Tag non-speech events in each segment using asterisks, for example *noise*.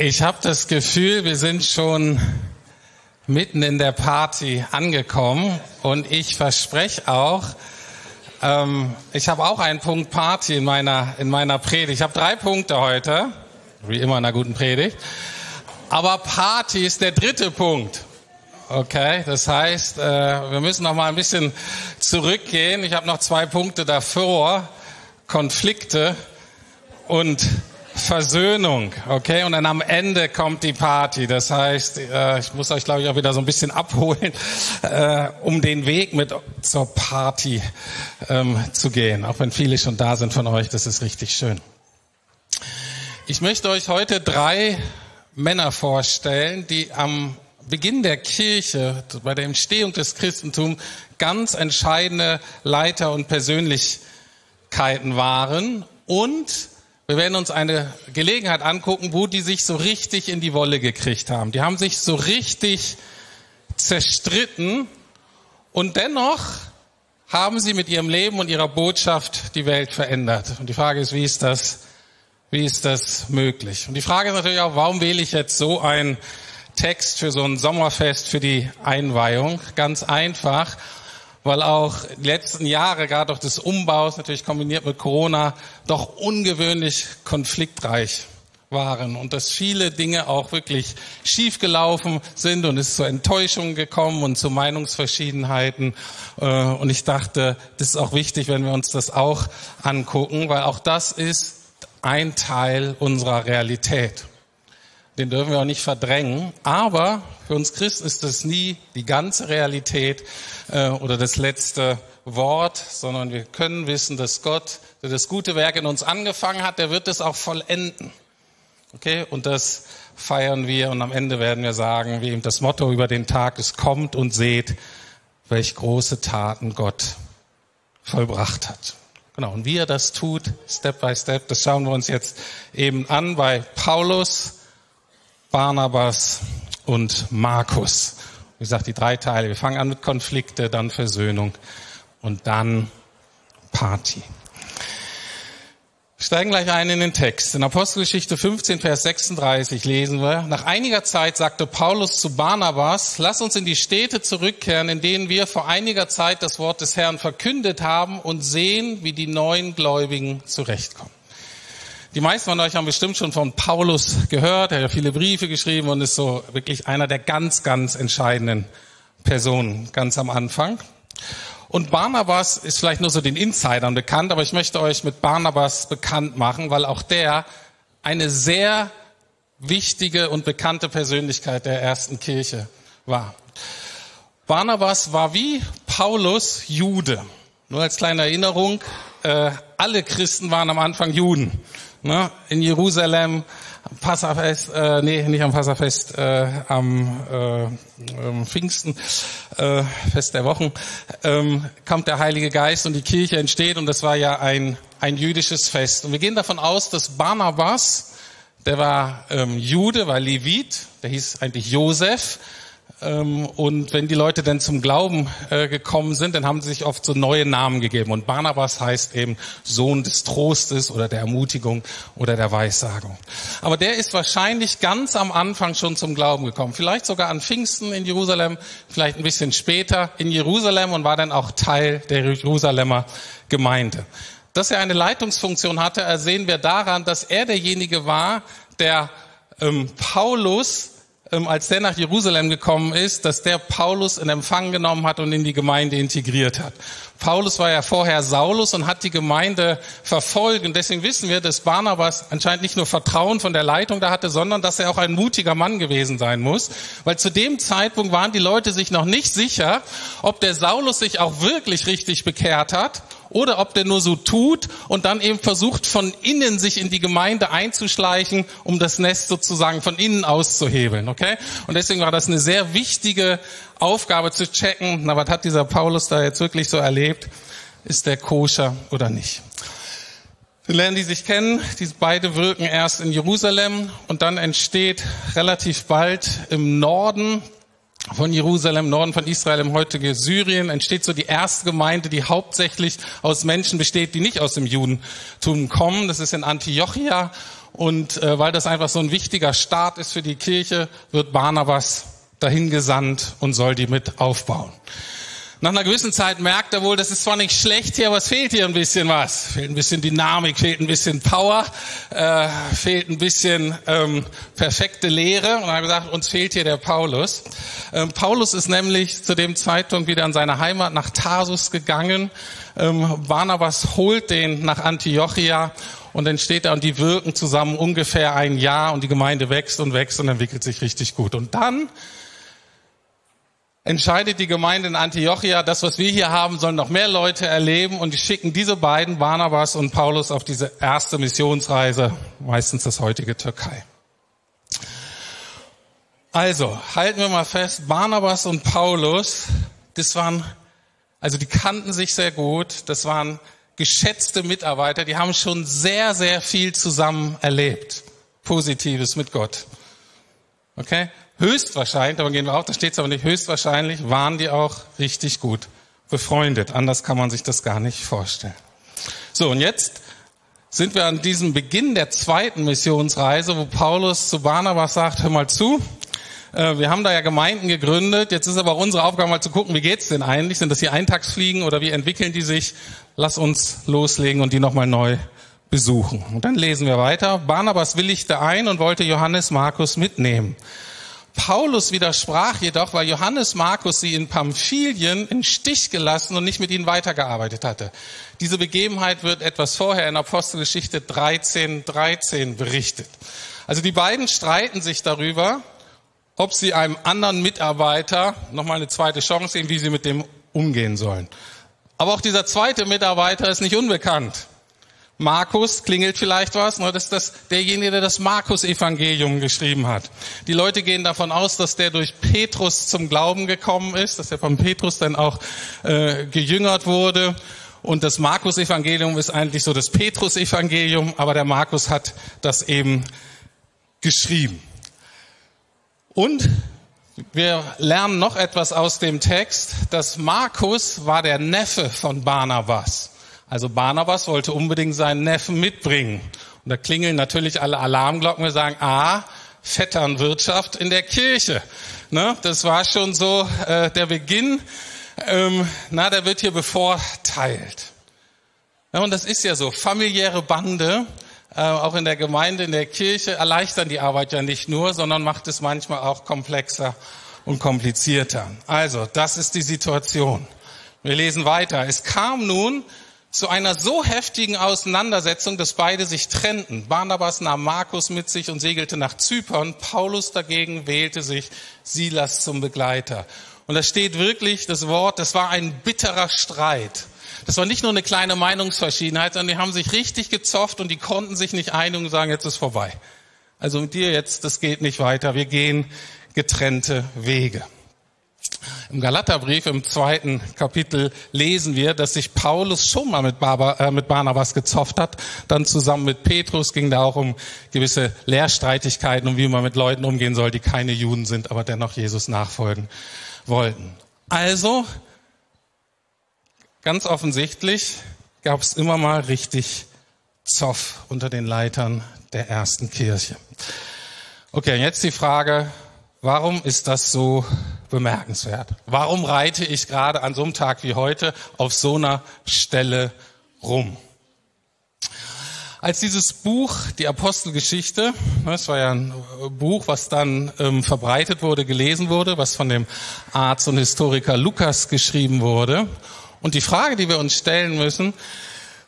Ich habe das Gefühl, wir sind schon mitten in der Party angekommen und ich verspreche auch, ähm, ich habe auch einen Punkt Party in meiner in meiner Predigt. Ich habe drei Punkte heute, wie immer in einer guten Predigt. Aber Party ist der dritte Punkt. Okay, das heißt, äh, wir müssen noch mal ein bisschen zurückgehen. Ich habe noch zwei Punkte davor: Konflikte und Versöhnung, okay? Und dann am Ende kommt die Party. Das heißt, äh, ich muss euch, glaube ich, auch wieder so ein bisschen abholen, äh, um den Weg mit zur Party ähm, zu gehen. Auch wenn viele schon da sind von euch, das ist richtig schön. Ich möchte euch heute drei Männer vorstellen, die am Beginn der Kirche, bei der Entstehung des Christentums, ganz entscheidende Leiter und Persönlichkeiten waren und wir werden uns eine Gelegenheit angucken, wo die sich so richtig in die Wolle gekriegt haben. Die haben sich so richtig zerstritten und dennoch haben sie mit ihrem Leben und ihrer Botschaft die Welt verändert. Und die Frage ist, wie ist das, wie ist das möglich? Und die Frage ist natürlich auch, warum wähle ich jetzt so einen Text für so ein Sommerfest für die Einweihung? Ganz einfach, weil auch die letzten Jahre, gerade durch des Umbaus, natürlich kombiniert mit Corona, doch ungewöhnlich konfliktreich waren und dass viele Dinge auch wirklich schiefgelaufen sind und es zu Enttäuschungen gekommen und zu Meinungsverschiedenheiten. Äh, und ich dachte, das ist auch wichtig, wenn wir uns das auch angucken, weil auch das ist ein Teil unserer Realität den dürfen wir auch nicht verdrängen. Aber für uns Christen ist das nie die ganze Realität äh, oder das letzte Wort, sondern wir können wissen, dass Gott, der das gute Werk in uns angefangen hat, der wird es auch vollenden. Okay, und das feiern wir und am Ende werden wir sagen, wie eben das Motto über den Tag ist, kommt und seht, welch große Taten Gott vollbracht hat. Genau, und wie er das tut, Step by Step, das schauen wir uns jetzt eben an bei Paulus Barnabas und Markus. Wie gesagt, die drei Teile. Wir fangen an mit Konflikte, dann Versöhnung und dann Party. Wir steigen gleich ein in den Text. In Apostelgeschichte 15, Vers 36 lesen wir, nach einiger Zeit sagte Paulus zu Barnabas, lass uns in die Städte zurückkehren, in denen wir vor einiger Zeit das Wort des Herrn verkündet haben und sehen, wie die neuen Gläubigen zurechtkommen. Die meisten von euch haben bestimmt schon von Paulus gehört. Er hat ja viele Briefe geschrieben und ist so wirklich einer der ganz, ganz entscheidenden Personen ganz am Anfang. Und Barnabas ist vielleicht nur so den Insidern bekannt, aber ich möchte euch mit Barnabas bekannt machen, weil auch der eine sehr wichtige und bekannte Persönlichkeit der ersten Kirche war. Barnabas war wie Paulus Jude. Nur als kleine Erinnerung, äh, alle Christen waren am Anfang Juden ne, in Jerusalem, Passafest, äh, nee, nicht am Passafest, äh, am äh, Pfingsten, äh, Fest der Wochen, ähm, kommt der Heilige Geist und die Kirche entsteht und das war ja ein, ein jüdisches Fest. Und wir gehen davon aus, dass Barnabas, der war ähm, Jude, war Levit, der hieß eigentlich Josef, und wenn die Leute dann zum Glauben äh, gekommen sind, dann haben sie sich oft so neue Namen gegeben. Und Barnabas heißt eben Sohn des Trostes oder der Ermutigung oder der Weissagung. Aber der ist wahrscheinlich ganz am Anfang schon zum Glauben gekommen. Vielleicht sogar an Pfingsten in Jerusalem, vielleicht ein bisschen später in Jerusalem und war dann auch Teil der Jerusalemer Gemeinde. Dass er eine Leitungsfunktion hatte, ersehen wir daran, dass er derjenige war, der ähm, Paulus ähm, als der nach Jerusalem gekommen ist, dass der Paulus in Empfang genommen hat und in die Gemeinde integriert hat. Paulus war ja vorher Saulus und hat die Gemeinde verfolgt. Und deswegen wissen wir, dass Barnabas anscheinend nicht nur Vertrauen von der Leitung da hatte, sondern dass er auch ein mutiger Mann gewesen sein muss. Weil zu dem Zeitpunkt waren die Leute sich noch nicht sicher, ob der Saulus sich auch wirklich richtig bekehrt hat oder ob der nur so tut und dann eben versucht, von innen sich in die Gemeinde einzuschleichen, um das Nest sozusagen von innen auszuhebeln, okay? Und deswegen war das eine sehr wichtige Aufgabe zu checken, na, was hat dieser Paulus da jetzt wirklich so erlebt? Ist der koscher oder nicht? Wir lernen die sich kennen. Die beide wirken erst in Jerusalem und dann entsteht relativ bald im Norden von Jerusalem, Norden von Israel, im heutigen Syrien, entsteht so die erste Gemeinde, die hauptsächlich aus Menschen besteht, die nicht aus dem Judentum kommen. Das ist in Antiochia Und äh, weil das einfach so ein wichtiger Start ist für die Kirche, wird Barnabas dahin gesandt und soll die mit aufbauen. Nach einer gewissen Zeit merkt er wohl, das ist zwar nicht schlecht hier, aber es fehlt hier ein bisschen was. Fehlt ein bisschen Dynamik, fehlt ein bisschen Power, äh, fehlt ein bisschen ähm, perfekte Lehre. Und er hat gesagt, uns fehlt hier der Paulus. Ähm, Paulus ist nämlich zu dem Zeitpunkt wieder in seine Heimat nach Tarsus gegangen. Ähm, Barnabas holt den nach Antiochia und dann steht er und die wirken zusammen ungefähr ein Jahr und die Gemeinde wächst und wächst und entwickelt sich richtig gut. Und dann entscheidet die Gemeinde in Antiochia, das, was wir hier haben, sollen noch mehr Leute erleben und die schicken diese beiden, Barnabas und Paulus, auf diese erste Missionsreise, meistens das heutige Türkei. Also, halten wir mal fest, Barnabas und Paulus, das waren, also die kannten sich sehr gut, das waren geschätzte Mitarbeiter, die haben schon sehr, sehr viel zusammen erlebt. Positives mit Gott. Okay? Höchstwahrscheinlich, davon gehen wir auch, da steht es aber nicht, höchstwahrscheinlich waren die auch richtig gut befreundet. Anders kann man sich das gar nicht vorstellen. So, und jetzt sind wir an diesem Beginn der zweiten Missionsreise, wo Paulus zu Barnabas sagt, hör mal zu, äh, wir haben da ja Gemeinden gegründet, jetzt ist aber unsere Aufgabe mal zu gucken, wie geht's denn eigentlich? Sind das hier Eintagsfliegen oder wie entwickeln die sich? Lass uns loslegen und die nochmal neu besuchen. Und dann lesen wir weiter. Barnabas willigte ein und wollte Johannes Markus mitnehmen. Paulus widersprach jedoch, weil Johannes Markus sie in Pamphylien in Stich gelassen und nicht mit ihnen weitergearbeitet hatte. Diese Begebenheit wird etwas vorher in Apostelgeschichte 13, 13 berichtet. Also die beiden streiten sich darüber, ob sie einem anderen Mitarbeiter nochmal eine zweite Chance geben, wie sie mit dem umgehen sollen. Aber auch dieser zweite Mitarbeiter ist nicht unbekannt. Markus klingelt vielleicht was, ne? das ist das, derjenige, der das Markus-Evangelium geschrieben hat. Die Leute gehen davon aus, dass der durch Petrus zum Glauben gekommen ist, dass er von Petrus dann auch äh, gejüngert wurde. Und das Markus-Evangelium ist eigentlich so das Petrus-Evangelium, aber der Markus hat das eben geschrieben. Und wir lernen noch etwas aus dem Text, dass Markus war der Neffe von Barnabas. Also Barnabas wollte unbedingt seinen Neffen mitbringen. Und da klingeln natürlich alle Alarmglocken. Wir sagen, ah, Vetternwirtschaft in der Kirche. Ne? Das war schon so äh, der Beginn. Ähm, na, der wird hier bevorteilt. Ja, und das ist ja so. Familiäre Bande, äh, auch in der Gemeinde, in der Kirche, erleichtern die Arbeit ja nicht nur, sondern macht es manchmal auch komplexer und komplizierter. Also, das ist die Situation. Wir lesen weiter. Es kam nun zu einer so heftigen Auseinandersetzung, dass beide sich trennten. Barnabas nahm Markus mit sich und segelte nach Zypern. Paulus dagegen wählte sich Silas zum Begleiter. Und da steht wirklich das Wort, das war ein bitterer Streit. Das war nicht nur eine kleine Meinungsverschiedenheit, sondern die haben sich richtig gezofft und die konnten sich nicht einigen und sagen, jetzt ist vorbei. Also mit dir jetzt, das geht nicht weiter. Wir gehen getrennte Wege. Im Galaterbrief im zweiten Kapitel lesen wir, dass sich Paulus schon mal mit, Barba, äh, mit Barnabas gezofft hat. Dann zusammen mit Petrus ging da auch um gewisse Lehrstreitigkeiten, um wie man mit Leuten umgehen soll, die keine Juden sind, aber dennoch Jesus nachfolgen wollten. Also, ganz offensichtlich gab es immer mal richtig Zoff unter den Leitern der ersten Kirche. Okay, jetzt die Frage, warum ist das so bemerkenswert. Warum reite ich gerade an so einem Tag wie heute auf so einer Stelle rum? Als dieses Buch, die Apostelgeschichte, das war ja ein Buch, was dann ähm, verbreitet wurde, gelesen wurde, was von dem Arzt und Historiker Lukas geschrieben wurde. Und die Frage, die wir uns stellen müssen,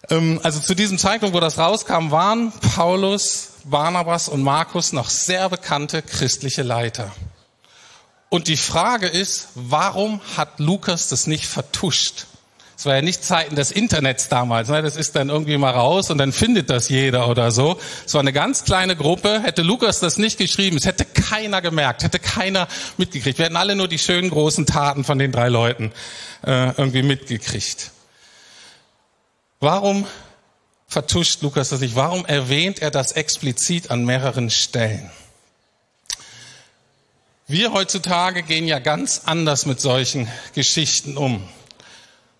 ähm, also zu diesem Zeitpunkt, wo das rauskam, waren Paulus, Barnabas und Markus noch sehr bekannte christliche Leiter. Und die Frage ist, warum hat Lukas das nicht vertuscht? Es war ja nicht Zeiten des Internets damals. Ne? Das ist dann irgendwie mal raus und dann findet das jeder oder so. Es war eine ganz kleine Gruppe. Hätte Lukas das nicht geschrieben, es hätte keiner gemerkt, hätte keiner mitgekriegt. Wir hätten alle nur die schönen großen Taten von den drei Leuten äh, irgendwie mitgekriegt. Warum vertuscht Lukas das nicht? Warum erwähnt er das explizit an mehreren Stellen? Wir heutzutage gehen ja ganz anders mit solchen Geschichten um.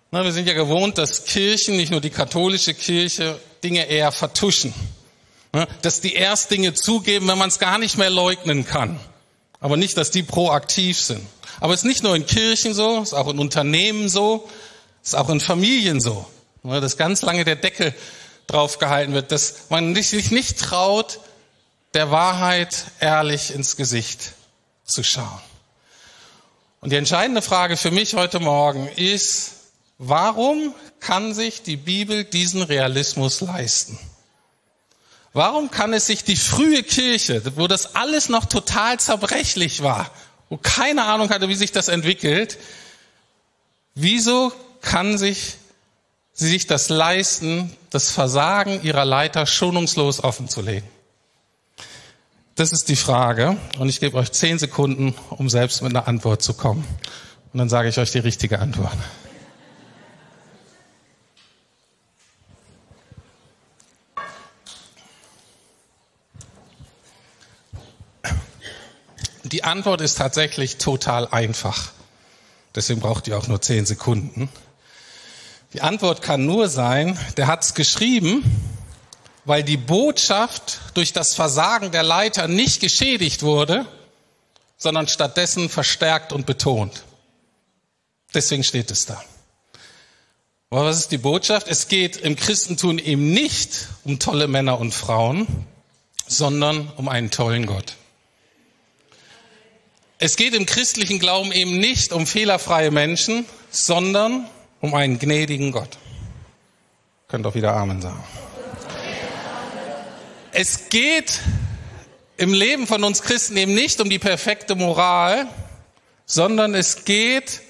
wir sind ja gewohnt, dass Kirchen, nicht nur die katholische Kirche, Dinge eher vertuschen. Ne? Dass die erst Dinge zugeben, wenn man es gar nicht mehr leugnen kann. Aber nicht, dass die proaktiv sind. Aber es ist nicht nur in Kirchen so, es ist auch in Unternehmen so, es ist auch in Familien so. Ne? Dass ganz lange der Deckel drauf gehalten wird, dass man sich nicht traut, der Wahrheit ehrlich ins Gesicht zu schauen. Und die entscheidende Frage für mich heute Morgen ist, warum kann sich die Bibel diesen Realismus leisten? Warum kann es sich die frühe Kirche, wo das alles noch total zerbrechlich war, wo keine Ahnung hatte, wie sich das entwickelt, wieso kann sich sie sich das leisten, das Versagen ihrer Leiter schonungslos offenzulegen? Das ist die Frage und ich gebe euch zehn Sekunden, um selbst mit einer Antwort zu kommen. Und dann sage ich euch die richtige Antwort. Die Antwort ist tatsächlich total einfach. Deswegen braucht ihr auch nur zehn Sekunden. Die Antwort kann nur sein, der hat es geschrieben, weil die Botschaft durch das Versagen der Leiter nicht geschädigt wurde, sondern stattdessen verstärkt und betont. Deswegen steht es da. Aber was ist die Botschaft? Es geht im Christentum eben nicht um tolle Männer und Frauen, sondern um einen tollen Gott. Es geht im christlichen Glauben eben nicht um fehlerfreie Menschen, sondern um einen gnädigen Gott. Könnt auch wieder Amen sagen. Es geht im Leben von uns Christen eben nicht um die perfekte Moral, sondern es geht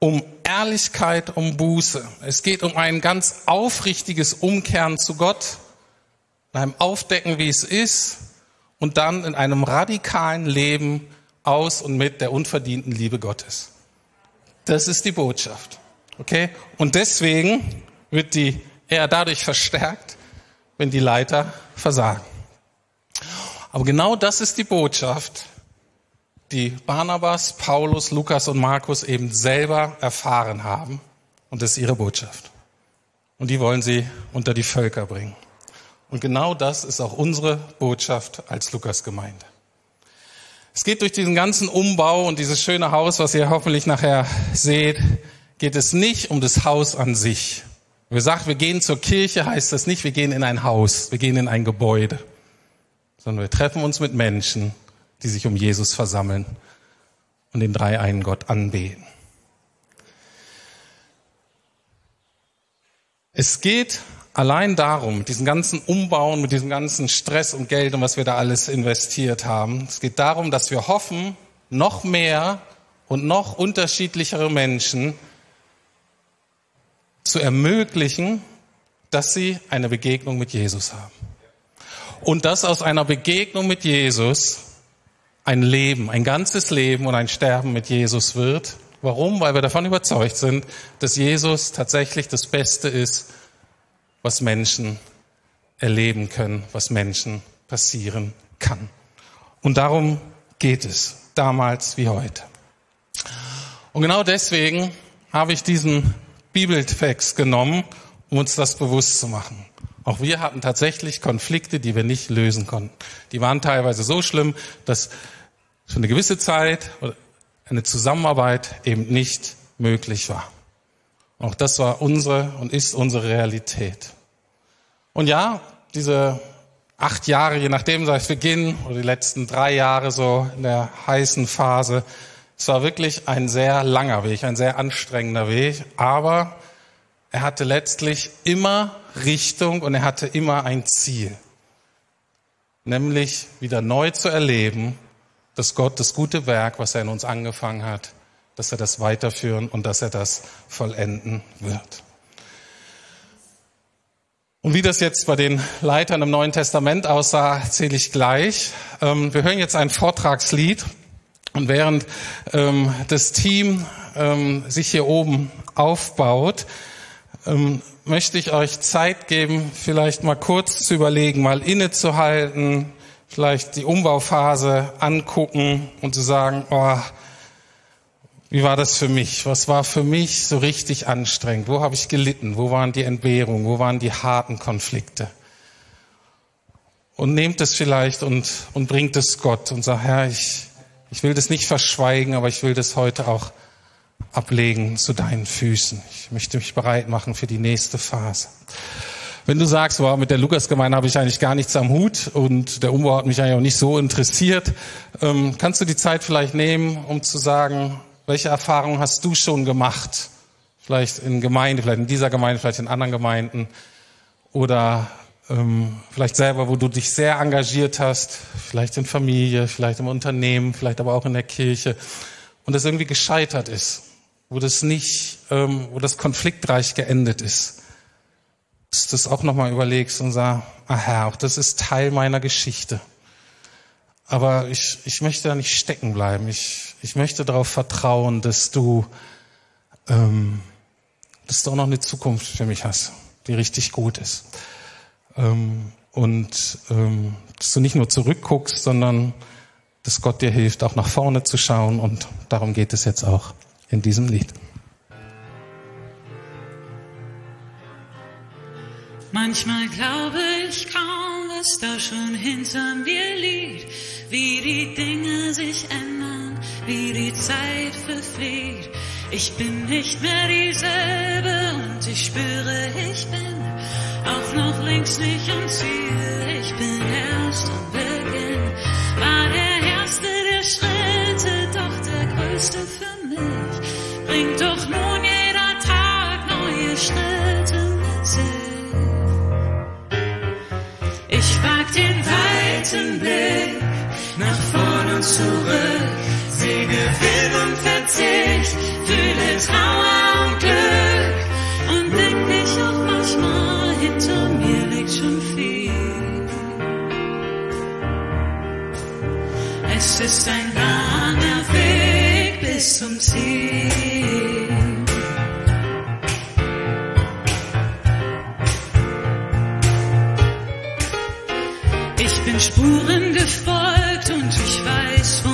um Ehrlichkeit, um Buße. Es geht um ein ganz aufrichtiges Umkehren zu Gott, in einem Aufdecken, wie es ist, und dann in einem radikalen Leben aus und mit der unverdienten Liebe Gottes. Das ist die Botschaft. Okay? Und deswegen wird die eher dadurch verstärkt, wenn die Leiter versagen. Aber genau das ist die Botschaft, die Barnabas, Paulus, Lukas und Markus eben selber erfahren haben. Und das ist ihre Botschaft. Und die wollen sie unter die Völker bringen. Und genau das ist auch unsere Botschaft als Lukas-Gemeinde. Es geht durch diesen ganzen Umbau und dieses schöne Haus, was ihr hoffentlich nachher seht, geht es nicht um das Haus an sich. Wir sagen, wir gehen zur Kirche, heißt das nicht, wir gehen in ein Haus, wir gehen in ein Gebäude, sondern wir treffen uns mit Menschen, die sich um Jesus versammeln und den dreieinen Gott anbeten. Es geht allein darum, diesen ganzen Umbauen mit diesem ganzen Stress und Geld und was wir da alles investiert haben, es geht darum, dass wir hoffen, noch mehr und noch unterschiedlichere Menschen zu ermöglichen, dass sie eine Begegnung mit Jesus haben. Und dass aus einer Begegnung mit Jesus ein Leben, ein ganzes Leben und ein Sterben mit Jesus wird. Warum? Weil wir davon überzeugt sind, dass Jesus tatsächlich das Beste ist, was Menschen erleben können, was Menschen passieren kann. Und darum geht es, damals wie heute. Und genau deswegen habe ich diesen Bibeltext genommen, um uns das bewusst zu machen. Auch wir hatten tatsächlich Konflikte, die wir nicht lösen konnten. Die waren teilweise so schlimm, dass für eine gewisse Zeit eine Zusammenarbeit eben nicht möglich war. Auch das war unsere und ist unsere Realität. Und ja, diese acht Jahre, je nachdem seit Beginn oder die letzten drei Jahre so in der heißen Phase, es war wirklich ein sehr langer Weg, ein sehr anstrengender Weg, aber er hatte letztlich immer Richtung und er hatte immer ein Ziel, nämlich wieder neu zu erleben, dass Gott das gute Werk, was er in uns angefangen hat, dass er das weiterführen und dass er das vollenden wird. Und wie das jetzt bei den Leitern im Neuen Testament aussah, erzähle ich gleich. Ähm, wir hören jetzt ein Vortragslied und während ähm, das Team ähm, sich hier oben aufbaut, möchte ich euch Zeit geben, vielleicht mal kurz zu überlegen, mal innezuhalten, vielleicht die Umbauphase angucken und zu sagen, oh, wie war das für mich? Was war für mich so richtig anstrengend? Wo habe ich gelitten? Wo waren die Entbehrungen? Wo waren die harten Konflikte? und nehmt es vielleicht und, und bringt es Gott und sagt, Herr, ich, ich will das nicht verschweigen, aber ich will das heute auch ablegen zu deinen Füßen. Ich möchte mich bereit machen für die nächste Phase. Wenn du sagst, wow, mit der Lukasgemeinde habe ich eigentlich gar nichts am Hut und der Umbau hat mich eigentlich auch nicht so interessiert, ähm, kannst du die Zeit vielleicht nehmen, um zu sagen, welche Erfahrungen hast du schon gemacht? Vielleicht in Gemeinde, vielleicht in dieser Gemeinde, vielleicht in anderen Gemeinden oder ähm, vielleicht selber, wo du dich sehr engagiert hast, vielleicht in Familie, vielleicht im Unternehmen, vielleicht aber auch in der Kirche und es irgendwie gescheitert ist, wo das nicht, ähm, wo das konfliktreich geendet ist dass du das auch nochmal überlegst und sagst, ah Herr, auch das ist Teil meiner Geschichte. Aber ich, ich möchte da nicht stecken bleiben. Ich, ich möchte darauf vertrauen, dass du, ähm, dass du auch noch eine Zukunft für mich hast, die richtig gut ist. Ähm, und ähm, dass du nicht nur zurückguckst, sondern dass Gott dir hilft, auch nach vorne zu schauen. Und darum geht es jetzt auch in diesem Lied. Manchmal glaube ich kaum, was da schon hinter mir liegt, wie die Dinge sich ändern, wie die Zeit verfliegt. Ich bin nicht mehr dieselbe und ich spüre, ich bin auch noch längst nicht am Ziel. Ich bin erst am Beginn, war der erste der Schritte, doch der größte für mich. Bringt doch nun jeder Tag neue Schritte mit sich. Ich wag den weiten Blick nach vorn und zurück, sehe Gewinn und Verzicht, fühle Trauer ist ein langer Weg bis zum Ziel. bin Spuren gefolgt und ich weiß, wo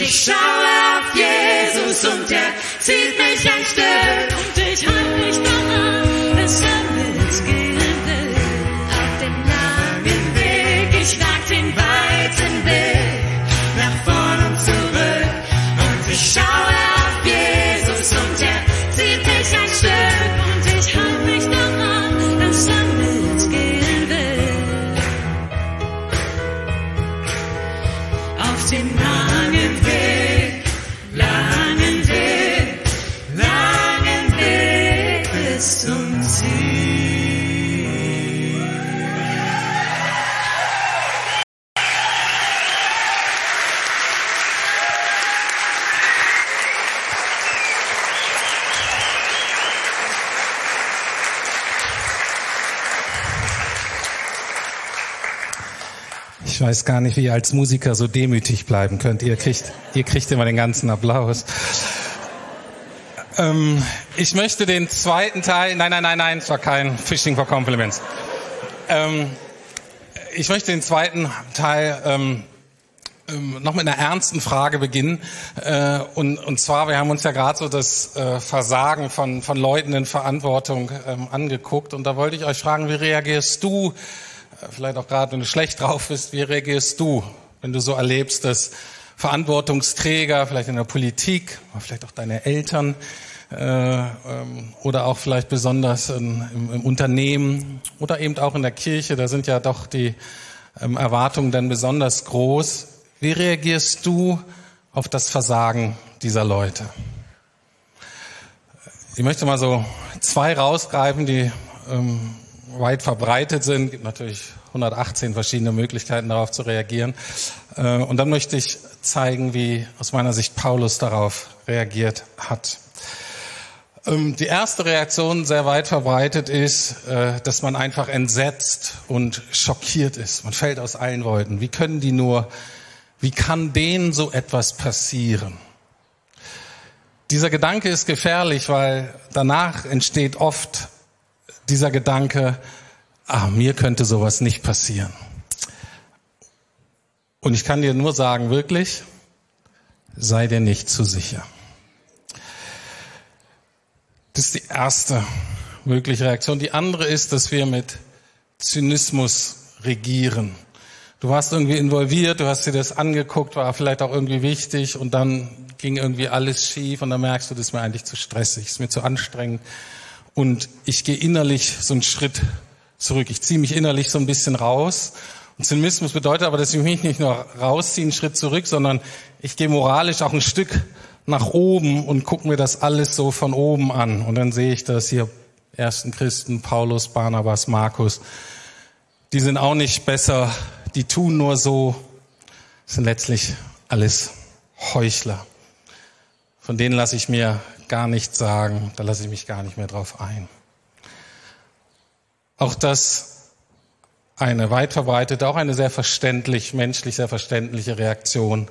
ich schaue auf Jesus und er zieht mich ein Stück weiß gar nicht, wie ihr als Musiker so demütig bleiben könnt. Ihr kriegt, ihr kriegt immer den ganzen Applaus. Ähm, ich möchte den zweiten Teil, nein, nein, nein, nein, es war kein Fishing for Compliments. Ähm, ich möchte den zweiten Teil ähm, ähm, noch mit einer ernsten Frage beginnen. Äh, und, und zwar, wir haben uns ja gerade so das äh, Versagen von, von Leuten in Verantwortung ähm, angeguckt. Und da wollte ich euch fragen, wie reagierst du, vielleicht auch gerade, wenn du schlecht drauf bist, wie reagierst du, wenn du so erlebst, dass Verantwortungsträger, vielleicht in der Politik, vielleicht auch deine Eltern, äh, ähm, oder auch vielleicht besonders in, im, im, Unternehmen oder eben auch in der Kirche, da sind ja doch die ähm, Erwartungen dann besonders groß. Wie reagierst du auf das Versagen dieser Leute? Ich möchte mal so zwei rausgreifen, die ähm, weit verbreitet sind. Es gibt natürlich 118 verschiedene Möglichkeiten darauf zu reagieren. Äh, und dann möchte ich zeigen, wie aus meiner Sicht Paulus darauf reagiert hat. Ähm, die erste Reaktion sehr weit verbreitet ist, äh, dass man einfach entsetzt und schockiert ist. Man fällt aus allen Wolken. Wie können die nur wie kann denen so etwas passieren? Dieser Gedanke ist gefährlich, weil danach entsteht oft dieser Gedanke, ah, mir könnte sowas nicht passieren. Und ich kann dir nur sagen, wirklich, sei dir nicht zu sicher. Das ist die erste mögliche Reaktion. Die andere ist, dass wir mit Zynismus regieren. Du warst irgendwie involviert, du hast dir das angeguckt, war vielleicht auch irgendwie wichtig und dann ging irgendwie alles schief und dann merkst du, das ist mir eigentlich zu stressig, ist mir zu anstrengend und ich gehe innerlich so einen Schritt zurück. Ich ziehe mich innerlich so ein bisschen raus. Und Zynismus bedeutet aber, dass ich mich nicht nur rausziehe, einen Schritt zurück, sondern ich gehe moralisch auch ein Stück nach oben und gucke mir das alles so von oben an. Und dann sehe ich das hier ersten Christen, Paulus, Barnabas, Markus. Die sind auch nicht besser die tun nur so, sind letztlich alles Heuchler. Von denen lasse ich mir gar nichts sagen, da lasse ich mich gar nicht mehr drauf ein. Auch das eine weit verbreitete, auch eine sehr verständlich, menschlich sehr verständliche Reaktion,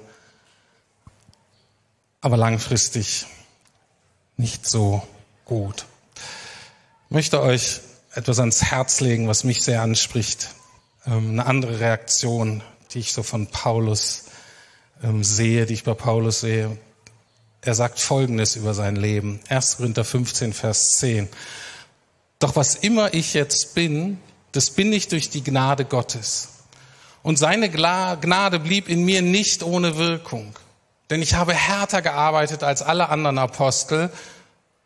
aber langfristig nicht so gut. Ich möchte euch etwas ans Herz legen, was mich sehr anspricht ähm, eine andere Reaktion, die ich so von Paulus ähm, sehe, die ich bei Paulus sehe. Er sagt Folgendes über sein Leben. 1. Korinther 15, Vers 10. Doch was immer ich jetzt bin, das bin ich durch die Gnade Gottes. Und seine Gnade blieb in mir nicht ohne Wirkung. Denn ich habe härter gearbeitet als alle anderen Apostel.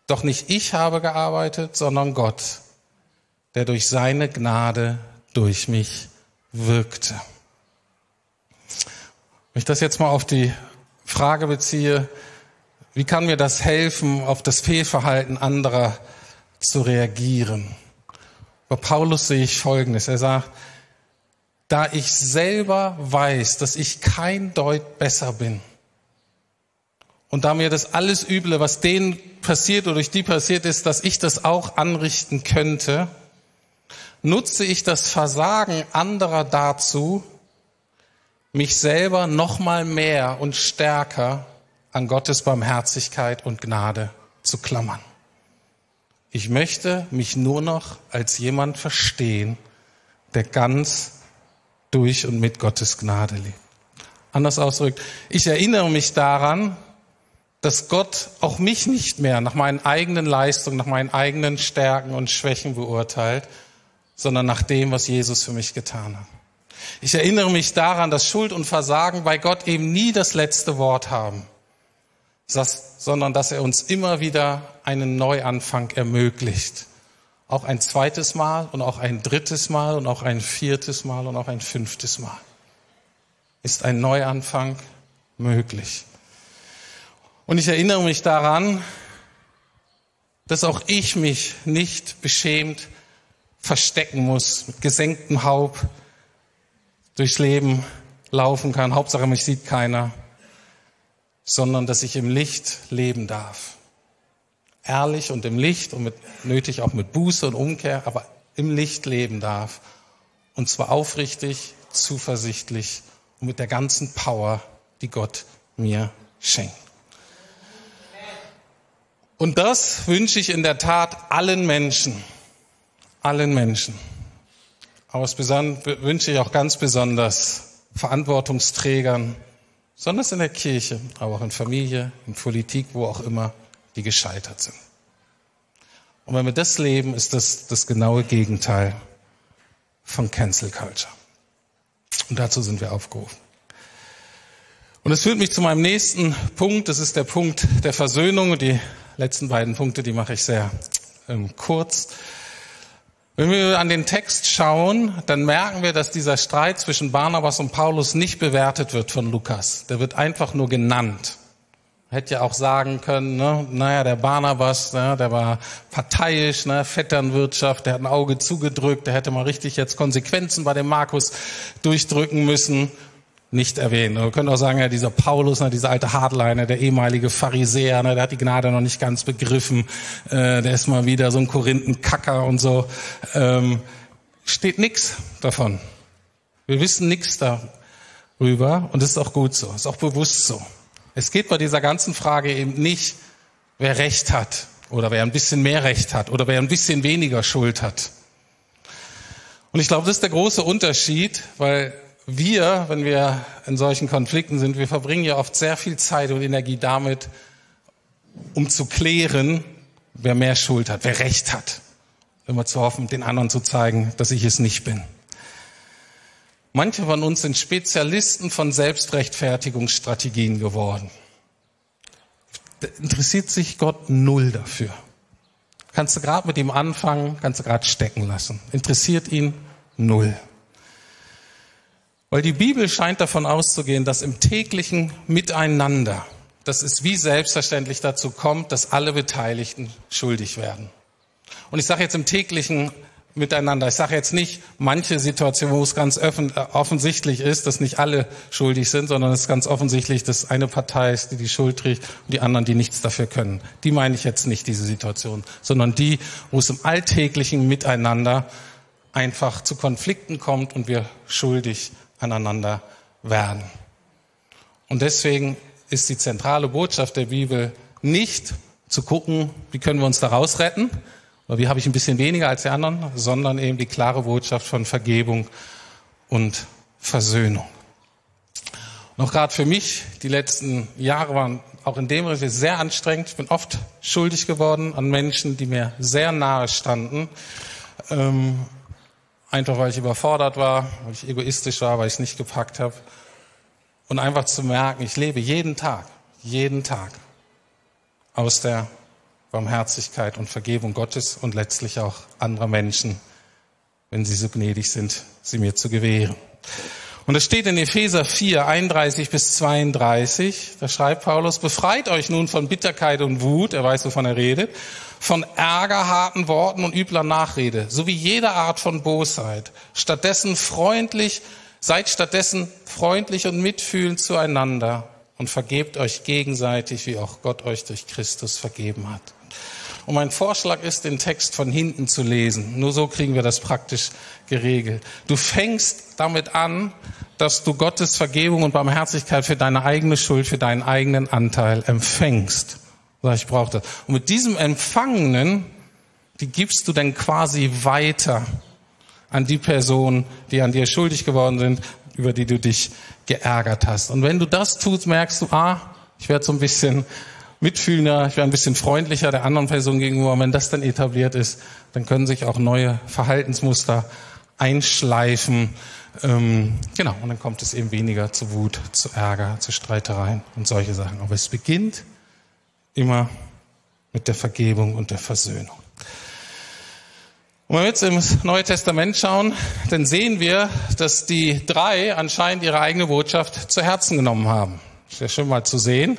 Doch nicht ich habe gearbeitet, sondern Gott, der durch seine Gnade durch mich wirkte. Wenn ich das jetzt mal auf die Frage beziehe, wie kann mir das helfen, auf das Fehlverhalten anderer zu reagieren? Bei Paulus sehe ich Folgendes. Er sagt, da ich selber weiß, dass ich kein Deut besser bin und da mir das alles Üble, was denen passiert oder durch die passiert ist, dass ich das auch anrichten könnte, nutze ich das Versagen anderer dazu, mich selber noch mal mehr und stärker an Gottes Barmherzigkeit und Gnade zu klammern. Ich möchte mich nur noch als jemand verstehen, der ganz durch und mit Gottes Gnade lebt. Anders ausgedrückt, ich erinnere mich daran, dass Gott auch mich nicht mehr nach meinen eigenen Leistungen, nach meinen eigenen Stärken und Schwächen beurteilt, sondern nach dem, was Jesus für mich getan hat. Ich erinnere mich daran, dass Schuld und Versagen bei Gott eben nie das letzte Wort haben, sondern dass er uns immer wieder einen Neuanfang ermöglicht. Auch ein zweites Mal und auch ein drittes Mal und auch ein viertes Mal und auch ein fünftes Mal. Ist ein Neuanfang möglich. Und ich erinnere mich daran, dass auch ich mich nicht beschämt verstecken muss, mit gesenktem Haupt durchs Leben laufen kann. Hauptsache, mich sieht keiner, sondern dass ich im Licht leben darf. Ehrlich und im Licht und mit, nötig auch mit Buße und Umkehr, aber im Licht leben darf. Und zwar aufrichtig zuversichtlich und mit der ganzen Power, die Gott mir schenkt. Und das wünsche ich in der Tat allen Menschen, allen Menschen. Aber es wünsche ich auch ganz besonders Verantwortungsträgern, besonders in der Kirche, aber auch in Familie, in Politik, wo auch immer, die gescheitert sind. Und wenn wir das leben, ist das das genaue Gegenteil von Cancel Culture. Und dazu sind wir aufgerufen. Und es führt mich zu meinem nächsten Punkt. Das ist der Punkt der Versöhnung. Die letzten beiden Punkte, die mache ich sehr ähm, kurz. Wenn wir an den Text schauen, dann merken wir, dass dieser Streit zwischen Barnabas und Paulus nicht bewertet wird von Lukas. Der wird einfach nur genannt. Hätte ja auch sagen können, ne, naja, der Barnabas, ne, der war parteiisch, ne, Vetternwirtschaft, der hat ein Auge zugedrückt, der hätte mal richtig jetzt Konsequenzen bei dem Markus durchdrücken müssen. Nicht erwähnen. Wir können auch sagen, ja, dieser Paulus, ne, dieser alte Hardliner, der ehemalige Pharisäer, ne, der hat die Gnade noch nicht ganz begriffen, äh, der ist mal wieder so ein Korinthenkacker und so. Ähm, steht nix davon. Wir wissen nichts darüber und das ist auch gut so, ist auch bewusst so. Es geht bei dieser ganzen Frage eben nicht, wer Recht hat oder wer ein bisschen mehr Recht hat oder wer ein bisschen weniger Schuld hat. Und ich glaube, das ist der große Unterschied, weil wir, wenn wir in solchen Konflikten sind, wir verbringen ja oft sehr viel Zeit und Energie damit, um zu klären, wer mehr Schuld hat, wer Recht hat. Immer zu hoffen, den anderen zu zeigen, dass ich es nicht bin. Manche von uns sind Spezialisten von Selbstrechtfertigungsstrategien geworden. Interessiert sich Gott null dafür. Kannst du gerade mit ihm anfangen, kannst du gerade stecken lassen. Interessiert ihn null. Weil die Bibel scheint davon auszugehen, dass im täglichen Miteinander, dass es wie selbstverständlich dazu kommt, dass alle Beteiligten schuldig werden. Und ich sage jetzt im täglichen miteinander. Ich sage jetzt nicht manche Situationen, wo es ganz äh, offensichtlich ist, dass nicht alle schuldig sind, sondern es ist ganz offensichtlich, dass eine Partei ist, die die Schuld trägt und die anderen, die nichts dafür können. Die meine ich jetzt nicht, diese Situation, sondern die, wo es im alltäglichen Miteinander einfach zu Konflikten kommt und wir schuldig aneinander werden. Und deswegen ist die zentrale Botschaft der Bibel nicht zu gucken, wie können wir uns daraus retten, oder wie habe ich ein bisschen weniger als die anderen, sondern eben die klare Botschaft von Vergebung und Versöhnung. Auch gerade für mich, die letzten Jahre waren auch in dem Bereich sehr anstrengend. Ich bin oft schuldig geworden an Menschen, die mir sehr nahe standen. Ähm, einfach weil ich überfordert war, weil ich egoistisch war, weil ich es nicht gepackt habe. Und einfach zu merken, ich lebe jeden Tag, jeden Tag aus der Barmherzigkeit und Vergebung Gottes und letztlich auch anderer Menschen, wenn sie so gnädig sind, sie mir zu gewähren. Und es steht in Epheser 4, 31 bis 32, da schreibt Paulus, befreit euch nun von Bitterkeit und Wut, er weiß, wovon er redet, von Ärger, harten Worten und übler Nachrede, sowie jeder Art von Bosheit. Stattdessen freundlich, seid stattdessen freundlich und mitfühlend zueinander und vergebt euch gegenseitig, wie auch Gott euch durch Christus vergeben hat. Und mein Vorschlag ist, den Text von hinten zu lesen. Nur so kriegen wir das praktisch geregelt. Du fängst damit an, dass du Gottes Vergebung und Barmherzigkeit für deine eigene Schuld, für deinen eigenen Anteil empfängst. Sag ich brauche das. Und mit diesem Empfangenen, die gibst du dann quasi weiter an die Personen, die an dir schuldig geworden sind, über die du dich geärgert hast. Und wenn du das tust, merkst du, ah, ich werde so ein bisschen mitfühlender, ich wäre ein bisschen freundlicher der anderen Person gegenüber. Und wenn das dann etabliert ist, dann können sich auch neue Verhaltensmuster einschleifen. Ähm, genau, und dann kommt es eben weniger zu Wut, zu Ärger, zu Streitereien und solche Sachen. Aber es beginnt immer mit der Vergebung und der Versöhnung. Und wenn wir jetzt ins Neue Testament schauen, dann sehen wir, dass die drei anscheinend ihre eigene Botschaft zu Herzen genommen haben. Ist ja schön mal zu sehen.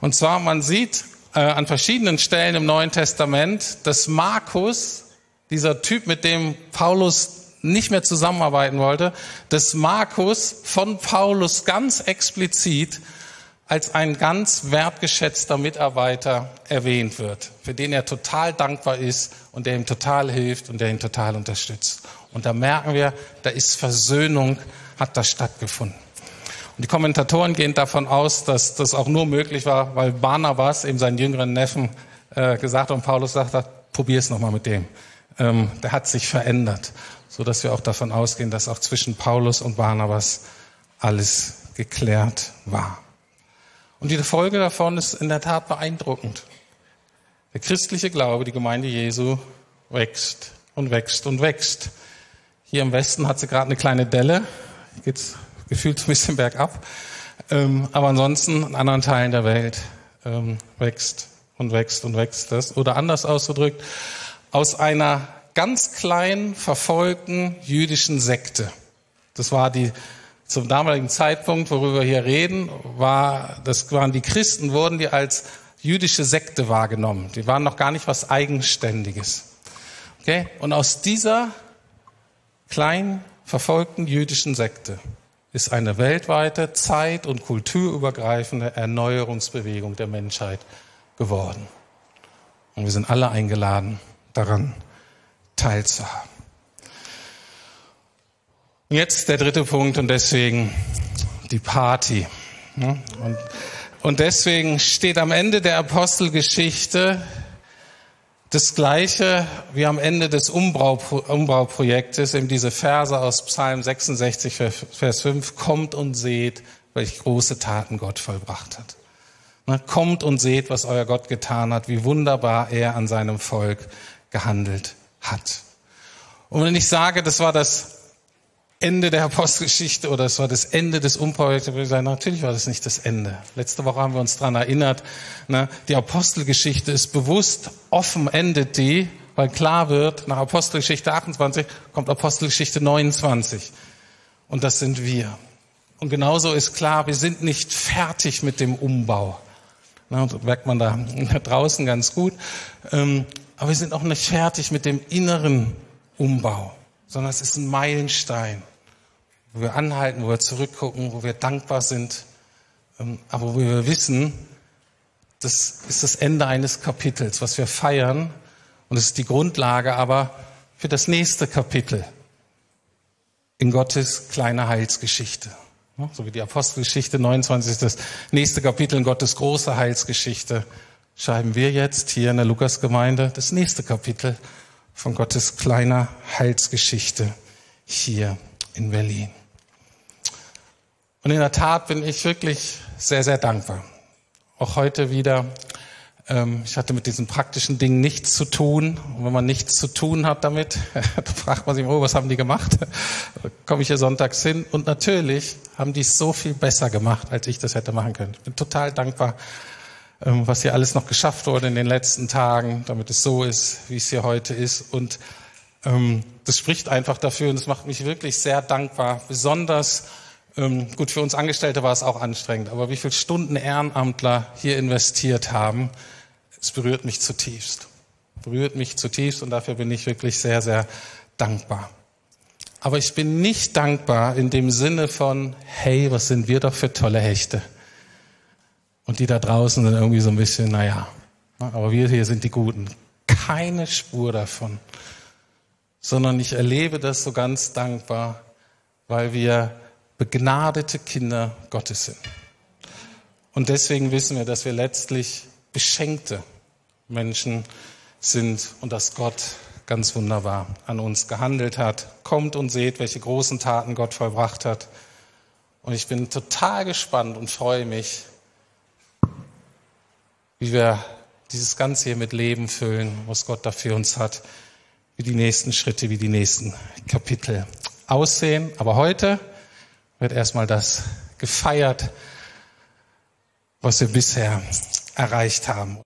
Und zwar, man sieht äh, an verschiedenen Stellen im Neuen Testament, dass Markus, dieser Typ, mit dem Paulus nicht mehr zusammenarbeiten wollte, dass Markus von Paulus ganz explizit als ein ganz wertgeschätzter Mitarbeiter erwähnt wird, für den er total dankbar ist und der ihm total hilft und der ihn total unterstützt. Und da merken wir, da ist Versöhnung hat das stattgefunden. Und die Kommentatoren gehen davon aus, dass das auch nur möglich war, weil Barnabas eben seinen jüngeren Neffen äh, gesagt hat und Paulus sagt hat, probier es nochmal mit dem. Ähm, der hat sich verändert, so dass wir auch davon ausgehen, dass auch zwischen Paulus und Barnabas alles geklärt war. Und die Folge davon ist in der Tat beeindruckend. Der christliche Glaube, die Gemeinde Jesu, wächst und wächst und wächst. Hier im Westen hat sie gerade eine kleine Delle, geht's gefühlt ein bisschen bergab. Ähm, aber ansonsten in anderen Teilen der Welt ähm, wächst und wächst und wächst das. Oder anders ausgedrückt, aus einer ganz kleinen, verfolgten jüdischen Sekte. Das war die, zum damaligen Zeitpunkt, worüber wir hier reden, war, das waren die Christen, wurden die als jüdische Sekte wahrgenommen. Die waren noch gar nicht was Eigenständiges. Okay? Und aus dieser kleinen, verfolgten jüdischen Sekte ist eine weltweite, zeit- und kulturübergreifende Erneuerungsbewegung der Menschheit geworden. Und wir sind alle eingeladen, daran teilzuhaben. Und jetzt der dritte Punkt und deswegen die Party. Und, und deswegen steht am Ende der Apostelgeschichte das Gleiche wie am Ende des Umbau, Umbauprojektes, eben diese Verse aus Psalm 66, Vers 5, kommt und seht, welche große Taten Gott vollbracht hat. Ne, kommt und seht, was euer Gott getan hat, wie wunderbar er an seinem Volk gehandelt hat. Und wenn ich sage, das war das Ende der *laughs* Apostelgeschichte oder es war das Ende des sagen, natürlich war das nicht das Ende. Letzte Woche haben wir uns daran erinnert, ne, die Apostelgeschichte ist bewusst offen, endet die, weil klar wird, nach Apostelgeschichte 28 kommt Apostelgeschichte 29. Und das sind wir. Und genauso ist klar, wir sind nicht fertig mit dem Umbau. Na, das merkt man da *laughs* draußen ganz gut. Ähm, aber wir sind auch nicht fertig mit dem inneren Umbau, sondern es ist ein Meilenstein, wo wir anhalten, wo wir zurückgucken, wo wir dankbar sind, ähm, aber wo wir wissen, das ist das Ende eines Kapitels, was wir feiern. Und es ist die Grundlage aber für das nächste Kapitel in Gottes kleiner Heilsgeschichte. So wie die Apostelgeschichte 29 ist das nächste Kapitel in Gottes große Heilsgeschichte. Schreiben wir jetzt hier in der Lukasgemeinde das nächste Kapitel von Gottes kleiner Heilsgeschichte hier in Berlin. Und in der Tat bin ich wirklich sehr, sehr dankbar. Auch heute wieder ähm, ich hatte mit diesen praktischen Dingen nichts zu tun. Und wenn man nichts zu tun hat damit, *laughs* dann fragt man sich, oh, was haben die gemacht? Komme ich hier sonntags hin? Und natürlich haben die es so viel besser gemacht, als ich das hätte machen können. Ich bin total dankbar, was hier alles noch geschafft wurde in den letzten Tagen, damit es so ist, wie es hier heute ist. Und ähm, das spricht einfach dafür und es macht mich wirklich sehr dankbar, besonders gut, für uns Angestellte war es auch anstrengend, aber wie viele Stunden Ehrenamtler hier investiert haben, es berührt mich zutiefst. Berührt mich zutiefst und dafür bin ich wirklich sehr, sehr dankbar. Aber ich bin nicht dankbar in dem Sinne von, hey, was sind wir doch für tolle Hechte. Und die da draußen sind irgendwie so ein bisschen, naja, aber wir hier sind die Guten. Keine Spur davon. Sondern ich erlebe das so ganz dankbar, weil wir begnadete Kinder Gottes sind. Und deswegen wissen wir, dass wir letztlich beschenkte Menschen sind und dass Gott ganz wunderbar an uns gehandelt hat. Kommt und seht, welche großen Taten Gott vollbracht hat. Und ich bin total gespannt und freue mich, wie wir dieses Ganze hier mit Leben füllen, was Gott da für uns hat, wie die nächsten Schritte, wie die nächsten Kapitel aussehen. Aber heute wird erstmal das gefeiert, was wir bisher erreicht haben.